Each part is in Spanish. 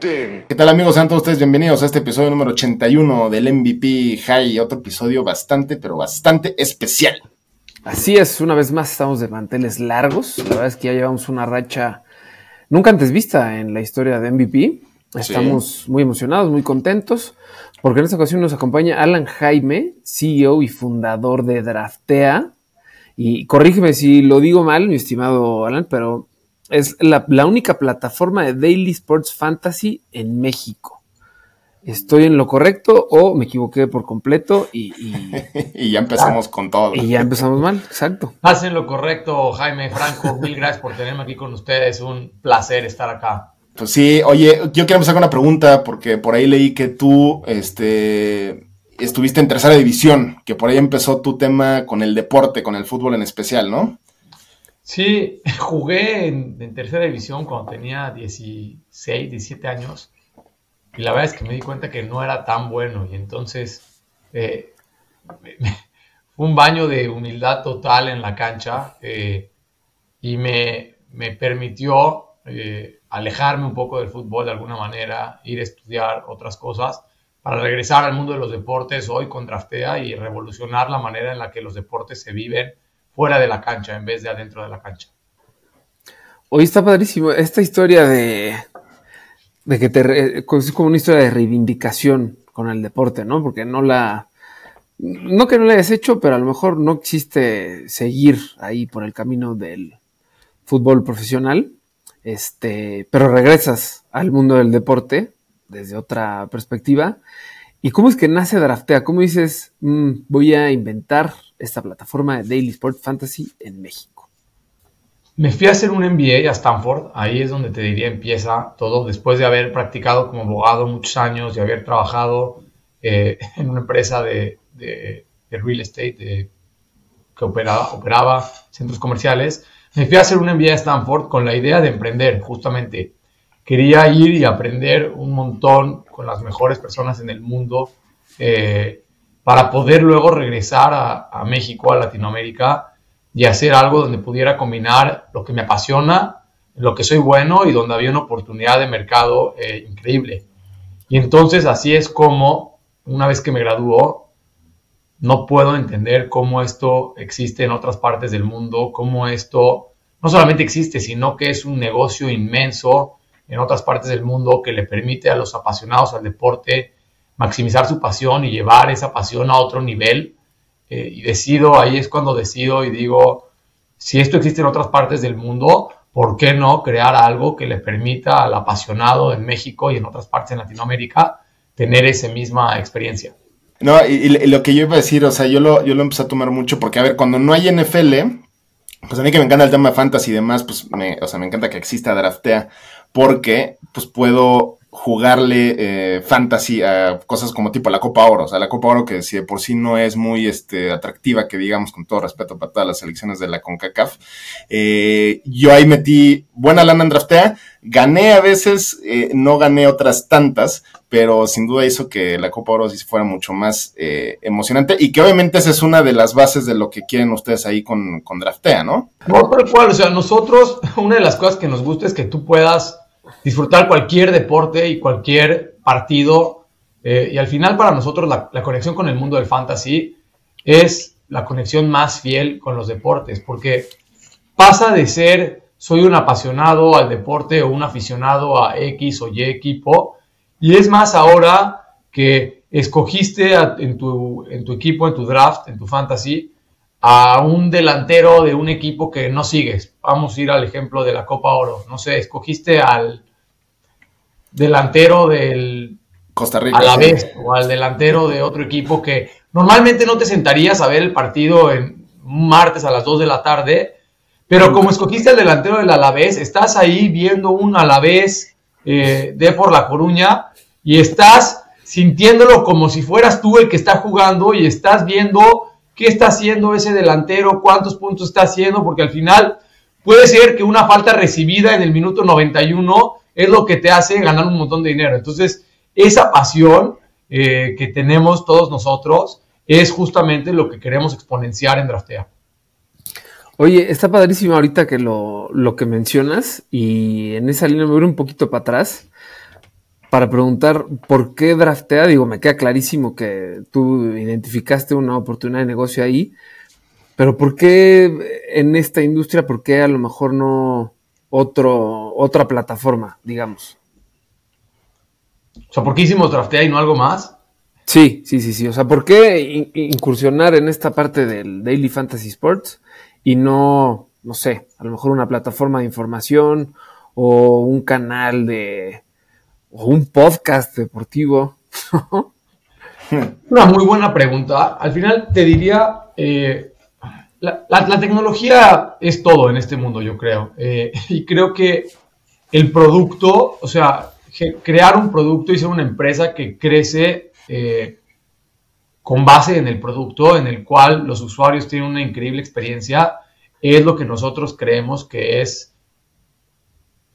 ¿Qué tal amigos? Sean todos ustedes bienvenidos a este episodio número 81 del MVP High, otro episodio bastante, pero bastante especial. Así es, una vez más estamos de manteles largos. La verdad es que ya llevamos una racha nunca antes vista en la historia de MVP. Estamos muy emocionados, muy contentos, porque en esta ocasión nos acompaña Alan Jaime, CEO y fundador de Draftea. Y corrígeme si lo digo mal, mi estimado Alan, pero es la, la única plataforma de Daily Sports Fantasy en México. ¿Estoy en lo correcto o me equivoqué por completo? Y, y, y ya empezamos con todo. y ya empezamos mal, exacto. Hacen lo correcto, Jaime Franco. Mil gracias por tenerme aquí con ustedes. Un placer estar acá. Pues sí, oye, yo quiero empezar con una pregunta porque por ahí leí que tú este, estuviste en tercera división, que por ahí empezó tu tema con el deporte, con el fútbol en especial, ¿no? Sí, jugué en, tercera división cuando tenía 16, 17 años. Y la verdad es que me di cuenta que no era tan bueno. Y entonces eh, fue un baño de humildad total en la cancha eh, y me, me permitió eh, alejarme un poco del fútbol de alguna manera, ir a estudiar otras cosas para regresar al mundo de los deportes hoy con Draftea y revolucionar la manera en la que los deportes se viven fuera de la cancha en vez de adentro de la cancha. Hoy está padrísimo esta historia de, de que te, es como una historia de reivindicación con el deporte, ¿no? Porque no la, no que no la hayas hecho, pero a lo mejor no existe seguir ahí por el camino del fútbol profesional, este, pero regresas al mundo del deporte desde otra perspectiva. ¿Y cómo es que nace Draftea? ¿Cómo dices, mmm, voy a inventar esta plataforma de Daily Sport Fantasy en México? Me fui a hacer un MBA a Stanford, ahí es donde te diría empieza todo, después de haber practicado como abogado muchos años y haber trabajado eh, en una empresa de, real estate que operaba, operaba centros comerciales. Me fui a hacer un MBA a Stanford con la idea de emprender, justamente. Quería ir y aprender un montón con las mejores personas en el mundo eh, para poder luego regresar a, México, a Latinoamérica y hacer algo donde pudiera combinar lo que me apasiona, lo que soy bueno y donde había una oportunidad de mercado eh, increíble. Y entonces así es como, una vez que me graduó, no puedo entender cómo esto existe en otras partes del mundo, cómo esto no solamente existe, sino que es un negocio inmenso en otras partes del mundo que le permite a los apasionados al deporte maximizar su pasión y llevar esa pasión a otro nivel eh, y decido, ahí es cuando decido y digo, si esto existe en otras partes del mundo, ¿por qué no crear algo que le permita al apasionado en México y en otras partes de Latinoamérica tener esa misma experiencia? No, y, lo que yo iba a decir, o sea, yo lo, yo lo empecé a tomar mucho porque, a ver, cuando no hay NFL, pues a mí que me encanta el tema de fantasy y demás, pues me, o sea, me encanta que exista Draftea porque pues puedo jugarle eh, fantasy a cosas como tipo la Copa Oro. O sea, la Copa Oro que si de por sí no es muy este, atractiva, que digamos con todo respeto para todas las selecciones de la CONCACAF, eh, yo ahí metí buena lana en draftea, gané a veces, eh, no gané otras tantas, pero sin duda hizo que la Copa Oro sí fuera mucho más eh, emocionante y que obviamente esa es una de las bases de lo que quieren ustedes ahí con, con draftea, ¿no? No, pero cual, o sea, nosotros, una de las cosas que nos gusta es que tú puedas disfrutar cualquier deporte y cualquier partido. Eh, y al final para nosotros la, conexión con el mundo del fantasy es la conexión más fiel con los deportes, porque pasa de ser soy un apasionado al deporte o un aficionado a X o Y equipo, y es más ahora que escogiste a, en, tu, en tu equipo, en tu draft, en tu fantasy, a un delantero de un equipo que no sigues. Vamos a ir al ejemplo de la Copa Oro. No sé, escogiste al delantero del Costa Rica a la vez sí. o al delantero de otro equipo que normalmente no te sentarías a ver el partido en un martes a las 2 de la tarde, pero como escogiste al delantero del Alavés, estás ahí viendo un Alavés eh, de por La Coruña y estás sintiéndolo como si fueras tú el que está jugando y estás viendo qué está haciendo ese delantero, cuántos puntos está haciendo, porque al final puede ser que una falta recibida en el minuto 91 es lo que te hace ganar un montón de dinero. Entonces, esa pasión eh, que tenemos todos nosotros es justamente lo que queremos exponenciar en Draftea. Oye, está padrísimo ahorita que lo, lo que mencionas y en esa línea me voy un poquito para atrás para preguntar por qué draftea. Digo, me queda clarísimo que tú identificaste una oportunidad de negocio ahí, pero ¿por qué en esta industria, por qué a lo mejor no otro, otra plataforma, digamos? O sea, ¿por qué hicimos draftea y no algo más? Sí, sí, sí, sí. O sea, ¿por qué incursionar en esta parte del Daily Fantasy Sports y no, no sé, a lo mejor una plataforma de información o un canal de, o un podcast deportivo? Una muy buena pregunta. Al final te diría, eh, la, tecnología es todo en este mundo, yo creo. Eh, y creo que el producto, o sea, crear un producto y ser una empresa que crece eh, con base en el producto, en el cual los usuarios tienen una increíble experiencia, es lo que nosotros creemos que es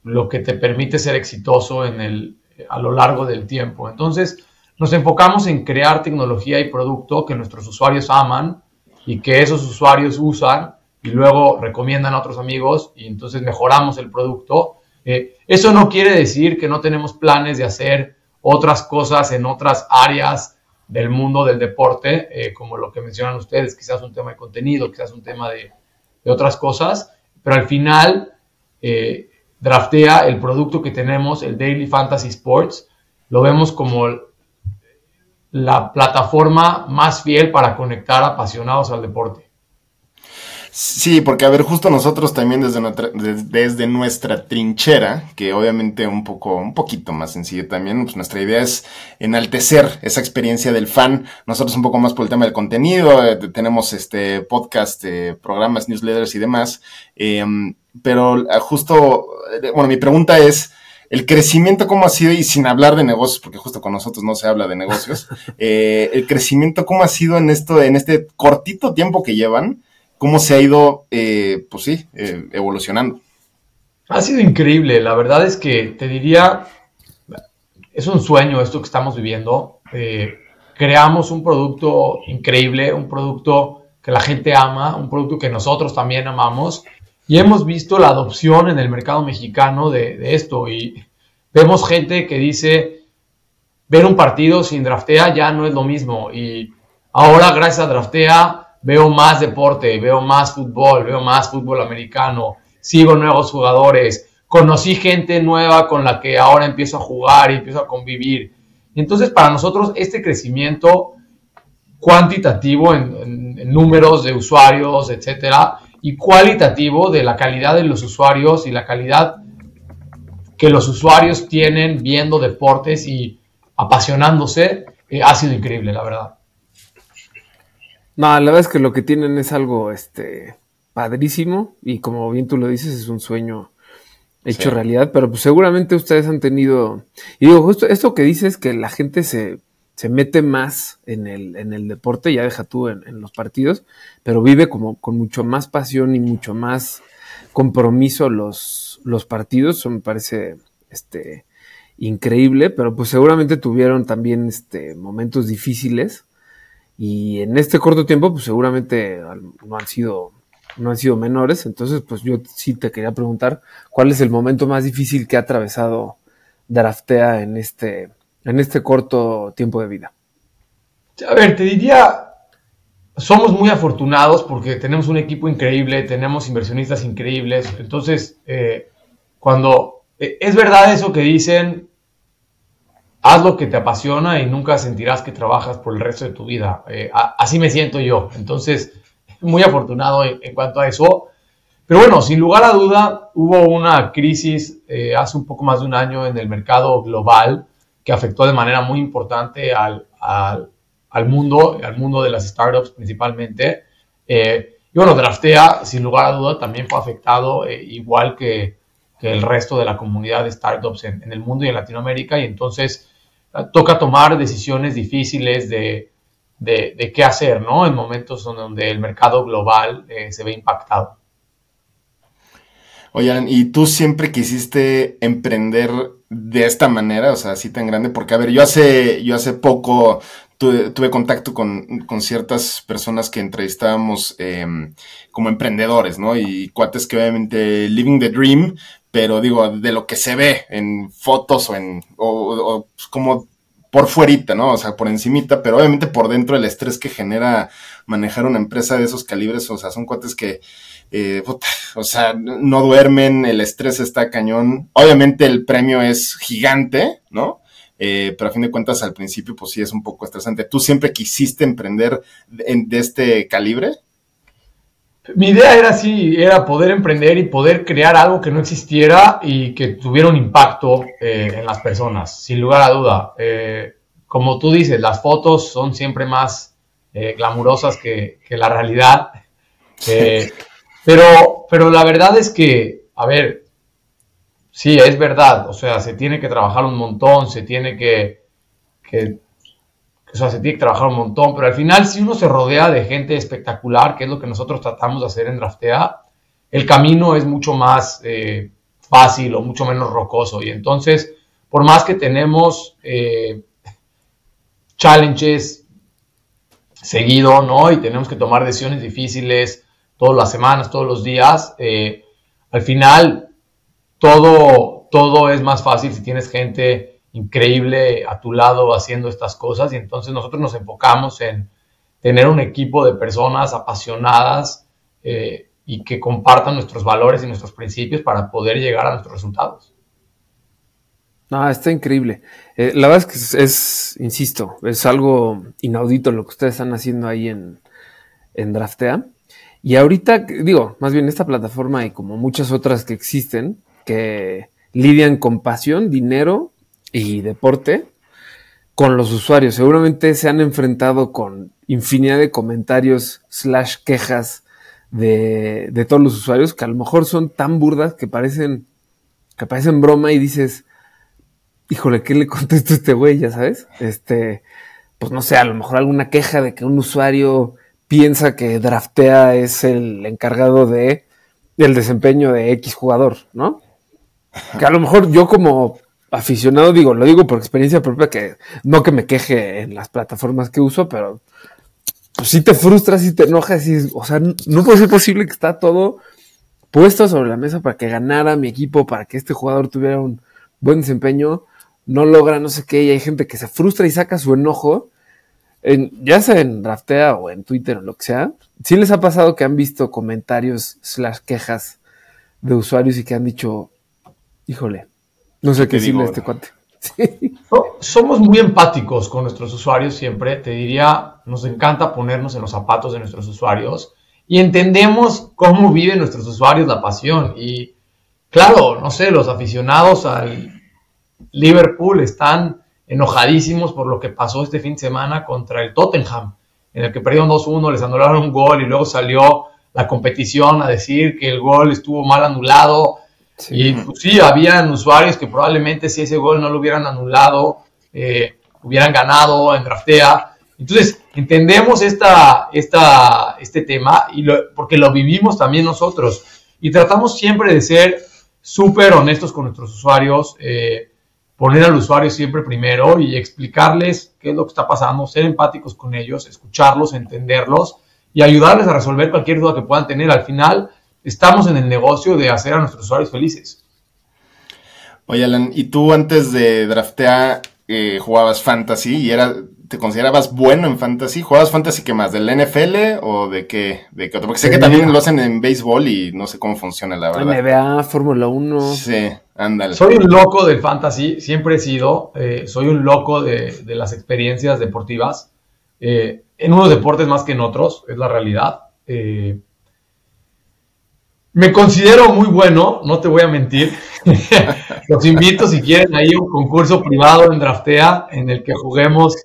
lo que te permite ser exitoso en el, a lo largo del tiempo. Entonces, nos enfocamos en crear tecnología y producto que nuestros usuarios aman y que esos usuarios usan y luego recomiendan a otros amigos y entonces mejoramos el producto. Eh, eso no quiere decir que no tenemos planes de hacer otras cosas en otras áreas del mundo del deporte, eh, como lo que mencionan ustedes, quizás un tema de contenido, quizás un tema de, otras cosas, pero al final eh, draftea el producto que tenemos, el Daily Fantasy Sports, lo vemos como la plataforma más fiel para conectar apasionados al deporte. Sí, porque a ver, justo nosotros también desde nuestra, desde nuestra trinchera, que obviamente un poco, un poquito más sencillo también, pues nuestra idea es enaltecer esa experiencia del fan. Nosotros un poco más por el tema del contenido, eh, tenemos este podcast, eh, programas, newsletters y demás. Em, pero ah, justo, eh, bueno, mi pregunta es, el crecimiento cómo ha sido, y sin hablar de negocios, porque justo con nosotros no se habla de negocios, el crecimiento cómo ha sido en esto, en este cortito tiempo que llevan, cómo se ha ido, eh, pues sí, eh, evolucionando. Ha sido increíble, la verdad es que te diría, es un sueño esto que estamos viviendo. Eh, creamos un producto increíble, un producto que la gente ama, un producto que nosotros también amamos y hemos visto la adopción en el mercado mexicano de, de esto y vemos gente que dice, ver un partido sin draftea ya no es lo mismo y ahora gracias a draftea veo más deporte, veo más fútbol, veo más fútbol americano, sigo nuevos jugadores, conocí gente nueva con la que ahora empiezo a jugar y empiezo a convivir. Entonces para nosotros este crecimiento cuantitativo en, números de usuarios, etcétera, y cualitativo de la calidad de los usuarios y la calidad que los usuarios tienen viendo deportes y apasionándose, eh, ha sido increíble, la verdad. No, la verdad es que lo que tienen es algo este padrísimo y como bien tú lo dices, es un sueño hecho realidad, pero pues seguramente ustedes han tenido, y digo, justo esto que dices que la gente se, se mete más en el, en el deporte, ya deja tú en, los partidos, pero vive como con mucho más pasión y mucho más compromiso los, los partidos, eso me parece este, increíble, pero pues seguramente tuvieron también este, momentos difíciles y en este corto tiempo, pues seguramente no han sido, no han sido menores. Entonces, pues yo sí te quería preguntar cuál es el momento más difícil que ha atravesado Draftea en este, en este corto tiempo de vida. A ver, te diría, somos muy afortunados porque tenemos un equipo increíble, tenemos inversionistas increíbles. Entonces, eh, cuando eh, es verdad eso que dicen, haz lo que te apasiona y nunca sentirás que trabajas por el resto de tu vida. Eh, así me siento yo. Entonces, muy afortunado en, cuanto a eso. Pero bueno, sin lugar a duda, hubo una crisis eh, hace un poco más de un año en el mercado global que afectó de manera muy importante al, mundo, al mundo de las startups principalmente. Eh, y bueno, Draftea, sin lugar a duda, también fue afectado igual que, el resto de la comunidad de startups en, en, el mundo y en Latinoamérica. Y entonces toca tomar decisiones difíciles de, de, qué hacer, ¿no? En momentos donde el mercado global eh, se ve impactado. Oigan, ¿y tú siempre quisiste emprender de esta manera, o sea, así tan grande? Porque, a ver, yo hace, yo hace poco tuve, contacto con, ciertas personas que entrevistábamos em, como emprendedores, ¿no? Y cuates que obviamente living the dream, pero digo, de lo que se ve en fotos o en, o, pues, como por fuerita, ¿no? O sea, por encimita, pero obviamente por dentro el estrés que genera manejar una empresa de esos calibres, o sea, son cuates que, eh, o sea, no duermen, el estrés está cañón. Obviamente el premio es gigante, ¿no? Eh, pero a fin de cuentas al principio pues sí es un poco estresante. ¿Tú siempre quisiste emprender de este calibre? Mi idea era así, era poder emprender y poder crear algo que no existiera y que tuviera un impacto eh, en las personas, sin lugar a duda. Eh, como tú dices, las fotos son siempre más eh, glamurosas que, la realidad. pero, pero la verdad es que, a ver, sí, es verdad, o sea, se tiene que trabajar un montón, se tiene que, que o sea, se tiene que trabajar un montón, pero al final si uno se rodea de gente espectacular, que es lo que nosotros tratamos de hacer en Draftea, el camino es mucho más eh, fácil o mucho menos rocoso. Y entonces, por más que tenemos eh, challenges seguido, ¿no? Y tenemos que tomar decisiones difíciles todas las semanas, todos los días, eh, al final todo, todo es más fácil si tienes gente increíble a tu lado haciendo estas cosas y entonces nosotros nos enfocamos en tener un equipo de personas apasionadas eh, y que compartan nuestros valores y nuestros principios para poder llegar a nuestros resultados. No, está increíble. Eh, la verdad es que es, insisto, es algo inaudito lo que ustedes están haciendo ahí en, en Draftea. Y ahorita, digo, más bien esta plataforma y como muchas otras que existen, que lidian con pasión, dinero y deporte con los usuarios. Seguramente se han enfrentado con infinidad de comentarios slash quejas de, de, todos los usuarios que a lo mejor son tan burdas que parecen, que parecen broma y dices, híjole, ¿qué le contesto a este güey? Ya sabes, este, pues no sé, a lo mejor alguna queja de que un usuario piensa que draftea es el encargado de el desempeño de X jugador, ¿no? Que a lo mejor yo como aficionado, digo, lo digo por experiencia propia, que no que me queje en las plataformas que uso, pero pues sí te frustras y te enojas y, o sea, no puede ser posible que está todo puesto sobre la mesa para que ganara mi equipo, para que este jugador tuviera un buen desempeño, no logra no sé qué, y hay gente que se frustra y saca su enojo, en, ya sea en Draftea o en Twitter o lo que sea, sí les ha pasado que han visto comentarios slash quejas de usuarios y que han dicho, híjole, no sé qué decirle a este cuate. somos muy empáticos con nuestros usuarios siempre. Te diría, nos encanta ponernos en los zapatos de nuestros usuarios y entendemos cómo viven nuestros usuarios la pasión. Y claro, no sé, los aficionados al Liverpool están enojadísimos por lo que pasó este fin de semana contra el Tottenham, en el que perdieron 2-1, les anularon un gol y luego salió la competición a decir que el gol estuvo mal anulado y pues, sí, habían usuarios que probablemente si ese gol no lo hubieran anulado, eh, hubieran ganado en draftea. Entonces, entendemos esta, esta, este tema y porque lo vivimos también nosotros. Y tratamos siempre de ser súper honestos con nuestros usuarios, eh, poner al usuario siempre primero y explicarles qué es lo que está pasando, ser empáticos con ellos, escucharlos, entenderlos y ayudarles a resolver cualquier duda que puedan tener. Al final, estamos en el negocio de hacer a nuestros usuarios felices. Oye, Alan, ¿y tú antes de draftear eh, jugabas fantasy y era, te considerabas bueno en fantasy? ¿Jugabas fantasy qué más? ¿Del NFL o de qué? De qué otro? Porque sé que también lo hacen en béisbol y no sé cómo funciona la verdad. NBA, Fórmula 1. Sí, ándale. Soy un loco del fantasy, siempre he sido. Eh, soy un loco de, las experiencias deportivas. Eh, en unos deportes más que en otros, es la realidad. Eh, me considero muy bueno, no te voy a mentir. los invito si quieren ahí un concurso privado en Draftea en el que juguemos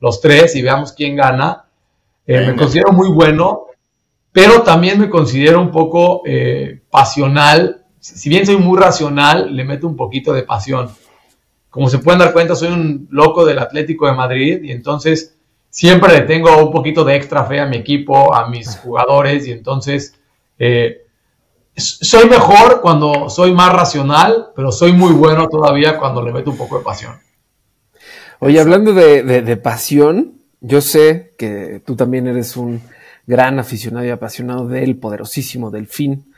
los tres y veamos quién gana. Eh, me considero muy bueno, pero también me considero un poco eh, pasional. Si bien soy muy racional, le meto un poquito de pasión. como se pueden dar cuenta, soy un loco del Atlético de Madrid y entonces siempre le tengo un poquito de extra fe a mi equipo, a mis jugadores y entonces eh, soy mejor cuando soy más racional, pero soy muy bueno todavía cuando le meto un poco de pasión. Oye, hablando de, pasión, yo sé que tú también eres un gran aficionado y apasionado del poderosísimo Delfín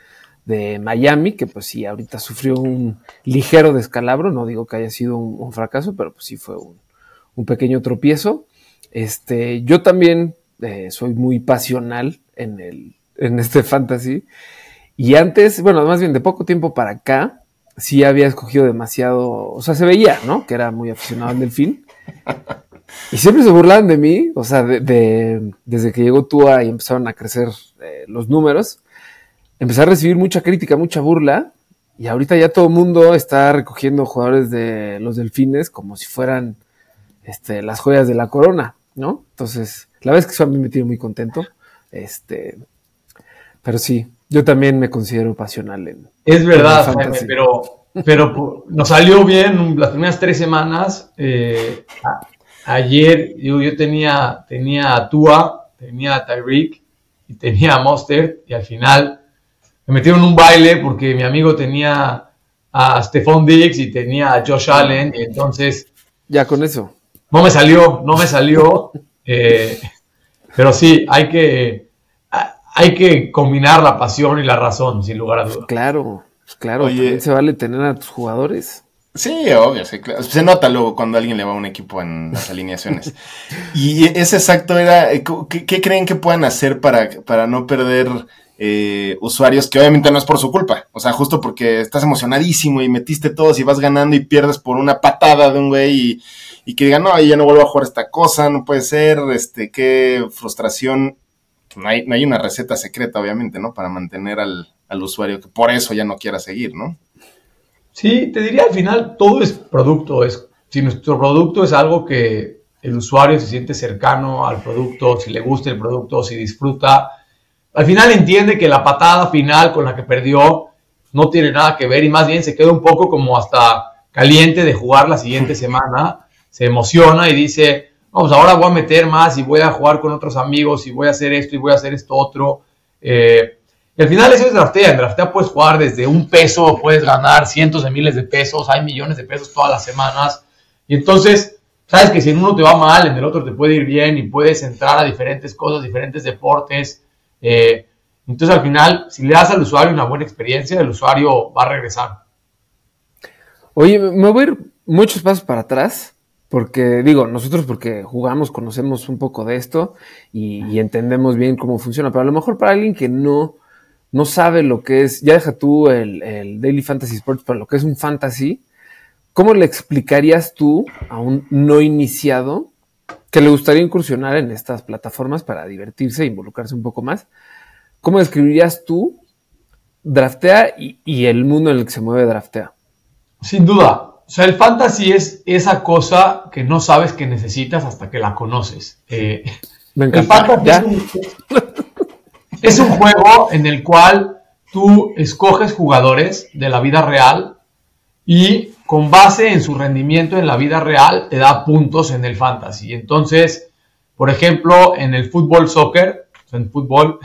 de Miami, que pues sí, ahorita sufrió un ligero descalabro, no digo que haya sido un, fracaso, pero pues sí fue un, pequeño tropiezo. Este, yo también eh, soy muy pasional en, el, en este fantasy. Y antes, bueno, más bien de poco tiempo para acá, sí había escogido demasiado, o sea, se veía, ¿no? Que era muy aficionado al delfín. Y siempre se burlaban de mí, o sea, de, desde que llegó Tua y empezaron a crecer eh, los números, empecé a recibir mucha crítica, mucha burla, y ahorita ya todo el mundo está recogiendo jugadores de los delfines como si fueran este, las joyas de la corona, ¿no? Entonces, la verdad es que eso a mí me tiene muy contento. Este, pero sí, yo también me considero pasional en. Es verdad, pero pero nos salió bien las primeras tres semanas. Eh, ayer yo, yo tenía, tenía a Tua, tenía a Tyreek y tenía a Monster y al final me metieron un baile porque mi amigo tenía a Stephon Diggs y tenía a Josh Allen y entonces... Ya con eso. No me salió, no me salió. Eh, pero sí, hay que, hay que combinar la pasión y la razón, sin lugar a dudas. Claro. Pues claro, Oye, se vale tener a tus jugadores. Sí, obvio, se nota luego cuando alguien le va a un equipo en las alineaciones. y ese exacto era, eh, ¿qué, creen que puedan hacer para, para no perder eh, usuarios que obviamente no es por su culpa? O sea, justo porque estás emocionadísimo y metiste todos y vas ganando y pierdes por una patada de un güey y, que digan, no, ya no vuelvo a jugar esta cosa, no puede ser, este, qué frustración. No hay, no hay una receta secreta, obviamente, ¿no? Para mantener al, al usuario que por eso ya no quiera seguir, ¿no? Sí, te diría al final todo es producto. Es, si nuestro producto es algo que el usuario se siente cercano al producto, si le gusta el producto, si disfruta, al final entiende que la patada final con la que perdió no tiene nada que ver y más bien se queda un poco como hasta caliente de jugar la siguiente semana, se emociona y dice, vamos, ahora voy a meter más y voy a jugar con otros amigos y voy a hacer esto y voy a hacer esto otro. Eh, y al final eso es draftea. En draftea puedes jugar desde un peso, puedes ganar cientos de miles de pesos, hay millones de pesos todas las semanas. Y entonces, sabes que si en uno te va mal, en el otro te puede ir bien y puedes entrar a diferentes cosas, diferentes deportes. Eh, entonces al final, si le das al usuario una buena experiencia, el usuario va a regresar. Oye, me voy a ir muchos pasos para atrás, porque digo, nosotros porque jugamos, conocemos un poco de esto y, y entendemos bien cómo funciona, pero a lo mejor para alguien que no no sabe lo que es, ya deja tú el, Daily Fantasy Sports, pero lo que es un fantasy, ¿cómo le explicarías tú a un no iniciado que le gustaría incursionar en estas plataformas para divertirse e involucrarse un poco más? ¿Cómo describirías tú Draftea y, y, el mundo en el que se mueve Draftea? Sin duda. O sea, el fantasy es esa cosa que no sabes que necesitas hasta que la conoces. Eh, Me encanta. Es un juego en el cual tú escoges jugadores de la vida real y con base en su rendimiento en la vida real te da puntos en el fantasy. Entonces, por ejemplo, en el fútbol soccer, en fútbol,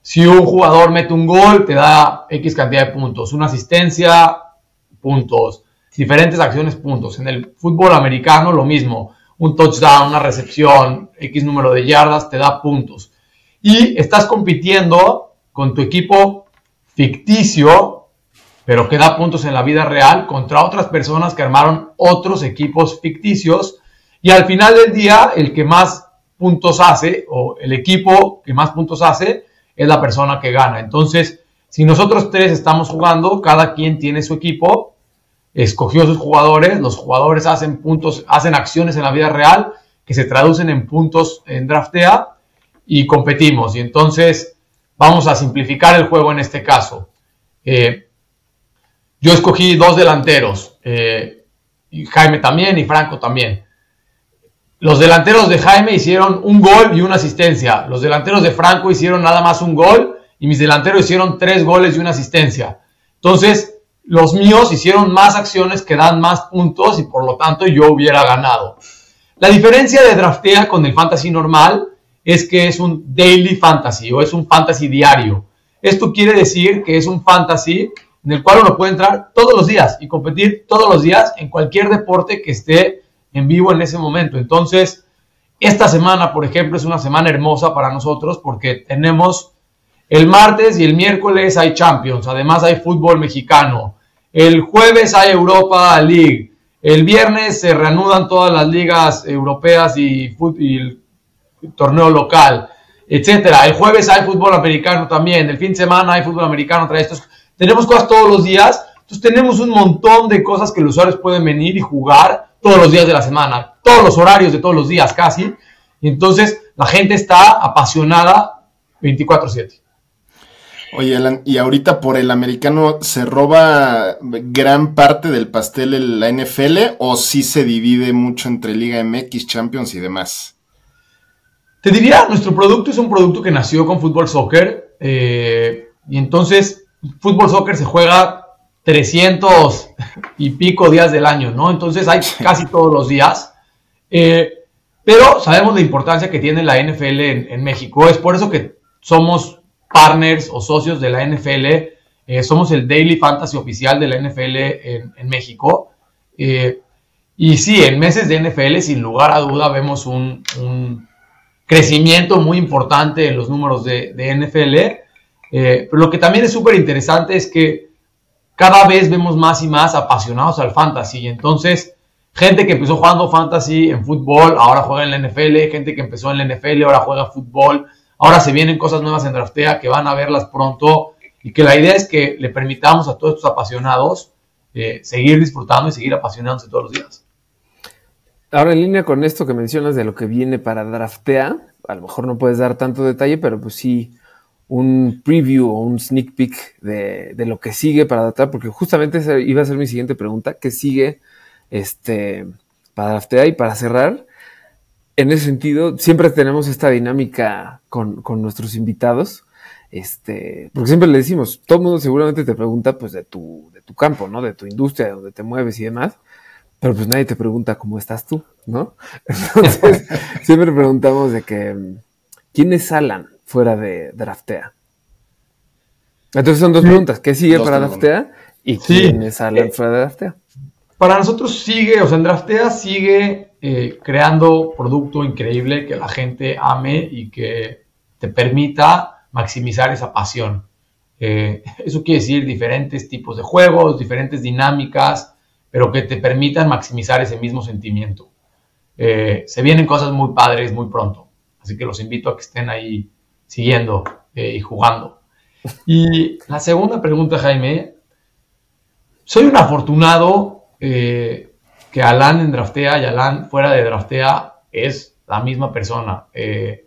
si un jugador mete un gol, te da X cantidad de puntos. Una asistencia, puntos. Diferentes acciones, puntos. En el fútbol americano, lo mismo. Un touchdown, una recepción, X número de yardas, te da puntos y estás compitiendo con tu equipo ficticio, pero que da puntos en la vida real, contra otras personas que armaron otros equipos ficticios. Y al final del día, el que más puntos hace, o el equipo que más puntos hace, es la persona que gana. Entonces, si nosotros tres estamos jugando, cada quien tiene su equipo, escogió sus jugadores, los jugadores hacen puntos, hacen acciones en la vida real que se traducen en puntos en draftea y competimos. Y entonces vamos a simplificar el juego en este caso. Eh, yo escogí dos delanteros, eh, Jaime también y Franco también. Los delanteros de Jaime hicieron un gol y una asistencia. Los delanteros de Franco hicieron nada más un gol y mis delanteros hicieron tres goles y una asistencia. Entonces, los míos hicieron más acciones que dan más puntos y por lo tanto yo hubiera ganado. La diferencia de draftea con el fantasy normal es que es un daily fantasy o es un fantasy diario. Esto quiere decir que es un fantasy en el cual uno puede entrar todos los días y competir todos los días en cualquier deporte que esté en vivo en ese momento. Entonces, esta semana, por ejemplo, es una semana hermosa para nosotros porque tenemos el martes y el miércoles hay Champions, además hay fútbol mexicano. El jueves hay Europa League. El viernes se reanudan todas las ligas europeas y, el torneo local, etcétera. El jueves hay fútbol americano también. El fin de semana hay fútbol americano. Trae estos. Tenemos cosas todos los días. Entonces tenemos un montón de cosas que los usuarios pueden venir y jugar todos los días de la semana, todos los horarios de todos los días casi. Entonces la gente está apasionada 24/7. Oye, Alan, ¿y ahorita por el americano se roba gran parte del pastel en la NFL o sí se divide mucho entre Liga MX, Champions y demás? Te diría, nuestro producto es un producto que nació con fútbol soccer eh, y entonces fútbol soccer se juega 300 y pico días del año, ¿no? Entonces hay casi todos los días. Eh, pero sabemos la importancia que tiene la NFL en México. Es por eso que somos partners o socios de la NFL. Eh, somos el Daily Fantasy oficial de la NFL en, México. Eh, y sí, en meses de NFL, sin lugar a duda, vemos un, crecimiento muy importante en los números de, NFL. Eh, pero lo que también es súper interesante es que cada vez vemos más y más apasionados al fantasy. Entonces, gente que empezó jugando fantasy en fútbol, ahora juega en la NFL. Gente que empezó en la NFL, ahora juega fútbol. Ahora se vienen cosas nuevas en Draftea que van a verlas pronto y que la idea es que le permitamos a todos estos apasionados eh, seguir disfrutando y seguir apasionándose todos los días. Ahora, en línea con esto que mencionas de lo que viene para Draftea, a lo mejor no puedes dar tanto detalle, pero pues sí un preview o un sneak peek de, lo que sigue para Draftea, porque justamente iba a ser mi siguiente pregunta, ¿qué sigue este, para Draftea? Y para cerrar, en ese sentido, siempre tenemos esta dinámica con, nuestros invitados. Este, porque siempre le decimos, todo el mundo seguramente te pregunta pues de tu, de tu campo, ¿no? De tu industria, de donde te mueves y demás. Pero pues nadie te pregunta cómo estás tú, ¿no? Entonces, siempre preguntamos de que ¿quién es Alan fuera de Draftea? Entonces son dos preguntas. ¿Qué sigue para Draftea? ¿Y quién es Alan eh, fuera de Draftea? Para nosotros sigue, o sea, en Draftea sigue eh, creando producto increíble que la gente ame y que te permita maximizar esa pasión. Eh, eso quiere decir diferentes tipos de juegos, diferentes dinámicas, pero que te permitan maximizar ese mismo sentimiento. Eh, se vienen cosas muy padres muy pronto, así que los invito a que estén ahí siguiendo y jugando. Y la segunda pregunta, Jaime, soy un afortunado que Alan en Draftea y Alan fuera de Draftea es la misma persona. Eh,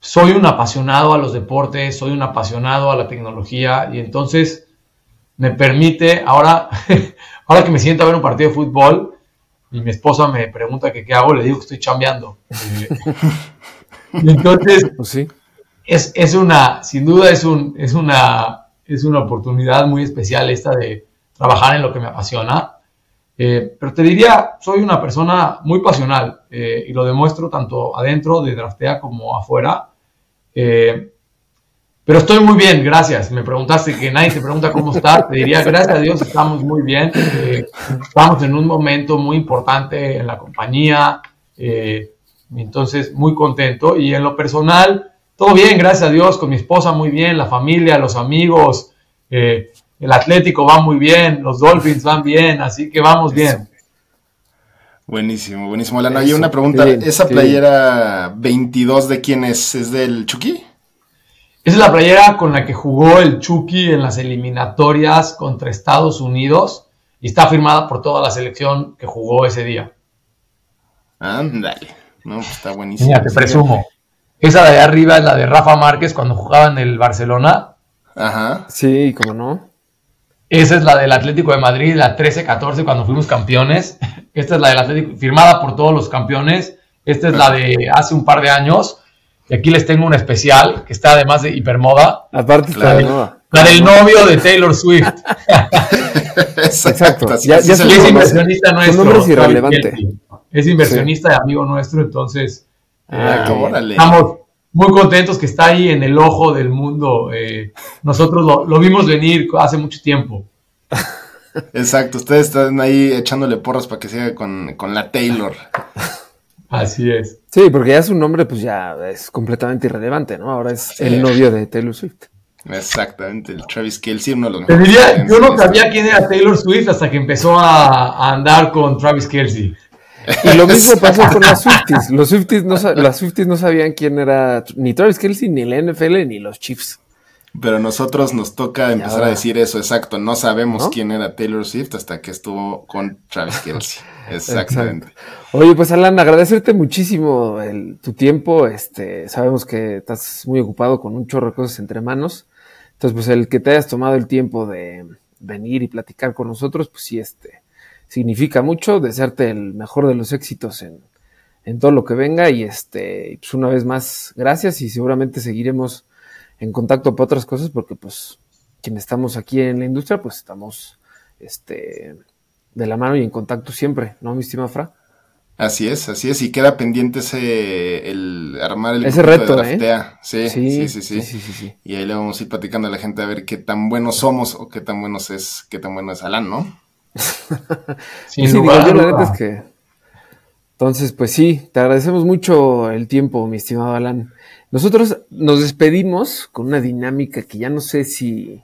soy un apasionado a los deportes, soy un apasionado a la tecnología y entonces me permite, ahora, ahora que me siento a ver un partido de fútbol y mi esposa me pregunta que qué hago, le digo que estoy chambeando. Eh, y entonces, pues sí. es, es, una, sin duda es, un, es, una, es una oportunidad muy especial esta de trabajar en lo que me apasiona eh, pero te diría, soy una persona muy pasional eh, y lo demuestro tanto adentro de Draftea como afuera. Eh, pero estoy muy bien, gracias. Me preguntaste que nadie te pregunta cómo estás. Te diría, gracias a Dios, estamos muy bien. estamos en un momento muy importante en la compañía. entonces, muy contento. Y en lo personal, todo bien, gracias a Dios, con mi esposa muy bien, la familia, los amigos el Atlético va muy bien, los Dolphins van bien, así que vamos bien. Buenísimo, buenísimo. Lana, hay una pregunta. ¿Esa playera 22 de quién es? ¿Es del Chucky? Esa es la playera con la que jugó el Chucky en las eliminatorias contra Estados Unidos y está firmada por toda la selección que jugó ese día. Ándale. No, pues está buenísimo. Mira, te presumo. Esa de arriba es la de Rafa Márquez cuando jugaba en el Barcelona. Ajá. Sí, cómo no. Esa es la del Atlético de Madrid, la 13-14 cuando fuimos campeones. Esta es la del Atlético, firmada por todos los campeones. Esta es la de hace un par de años. Y aquí les tengo una especial que está además de hipermoda. Aparte está de moda. La del novio de Taylor Swift. Exacto. Ya- es inversionista Su nuestro. nombre es irrelevante. Es inversionista y amigo nuestro, entonces Ah, eh. Órale. estamos muy contentos que está ahí en el ojo del mundo. eh, nosotros lo, lo vimos venir hace mucho tiempo. Exacto, ustedes están ahí echándole porras para que siga con, con la Taylor. Así es. Sí, porque ya su nombre pues ya es completamente irrelevante, ¿no? Ahora es Sí. el novio de Taylor Swift. Exactamente, el Travis Kelce, uno de los mejores. diría, yo no sabía quién era Taylor Swift hasta que empezó a, a andar con Travis Kelsey. Y lo mismo pasó con las Swifties. Los Swifties no, las Swifties no sabían quién era ni Travis Kelsey, ni la NFL, ni los Chiefs. Pero nosotros nos toca empezar ahora- a decir eso, exacto. No sabemos ¿No? quién era Taylor Swift hasta que estuvo con Travis Kelce. Exactamente. Oye, pues Alan, agradecerte muchísimo el- tu tiempo. Este, sabemos que estás muy ocupado con un chorro de cosas entre manos. Entonces, pues el que te hayas tomado el tiempo de venir y platicar con nosotros, pues sí, este, significa mucho. Desearte el mejor de los éxitos en, en todo lo que venga. Y este, pues una vez más, gracias y seguramente seguiremos en contacto para otras cosas porque pues quienes estamos aquí en la industria, pues estamos este, de la mano y en contacto siempre, ¿no, mi estimado Fra? Así es, así es. Y queda pendiente ese, el armar el Ese grupito de reto, ¿eh? draftea. Sí, sí, sí, sí, sí, sí, sí, sí. Y ahí le vamos a ir platicando a la gente a ver qué tan buenos somos o qué tan buenos es, qué tan bueno es Alan, ¿no? Sin sí, digo, lugar a yo la duda. neta es que. Entonces, pues sí, te agradecemos mucho el tiempo, mi estimado Alan. Nosotros nos despedimos con una dinámica que ya no sé si,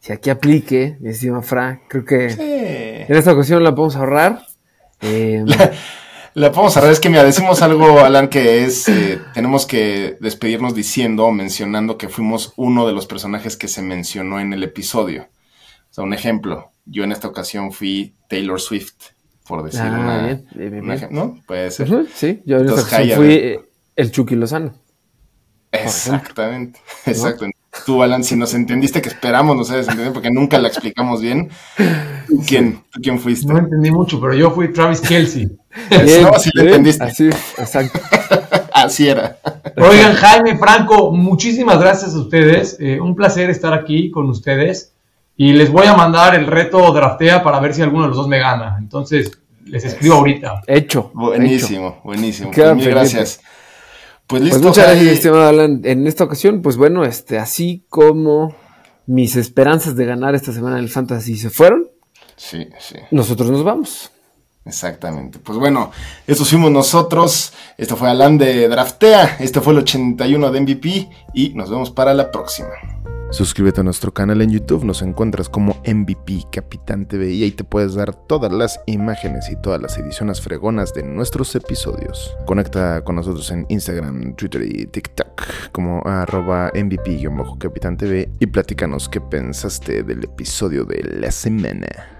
si aquí aplique, mi estimado Fra. Creo que en esta ocasión la podemos ahorrar. Eh, La podemos cerrar, es que mira, decimos algo, Alan, que es, eh, tenemos que despedirnos diciendo o mencionando que fuimos uno de los personajes que se mencionó en el episodio. O sea, un ejemplo, yo en esta ocasión fui Taylor Swift, por decir Ah, una, bien, bien, bien, una bien. ejem- ¿no? Puede ser. sí, yo en esta Entonces, ocasión fui eh, el Chucky Lozano. Exactamente, exacto. Tú, Alan, si nos entendiste, que esperamos nos hayas entendido, porque nunca la explicamos bien. ¿Tú quién, ¿Tú quién fuiste? No entendí mucho, pero yo fui Travis Kelsey. Bien, no, sí le bien, entendiste. Así, exacto. Así era. Oigan, Jaime, Franco, muchísimas gracias a ustedes. Eh, un placer estar aquí con ustedes. Y les voy a mandar el reto draftea para ver si alguno de los dos me gana. Entonces, les escribo ahorita. Hecho. hecho. Buenísimo, buenísimo. Queda Pues mil gracias. Pues listo. Pues muchas Jai. gracias, estimado Alan. En esta ocasión, pues bueno, este, así como mis esperanzas de ganar esta semana en el Fantasy se fueron, Sí, sí, nosotros nos vamos. exactamente. Pues bueno, estos fuimos nosotros. Esto fue Alan de Draftea. Este fue el 81 de MVP. Y nos vemos para la próxima. Suscríbete a nuestro canal en YouTube, nos encuentras como MVP Capitán TV y ahí te puedes dar todas las imágenes y todas las ediciones fregonas de nuestros episodios. Conecta con nosotros en Instagram, Twitter y TikTok como arroba MVP-Capitán TV y platícanos qué pensaste del episodio de la semana.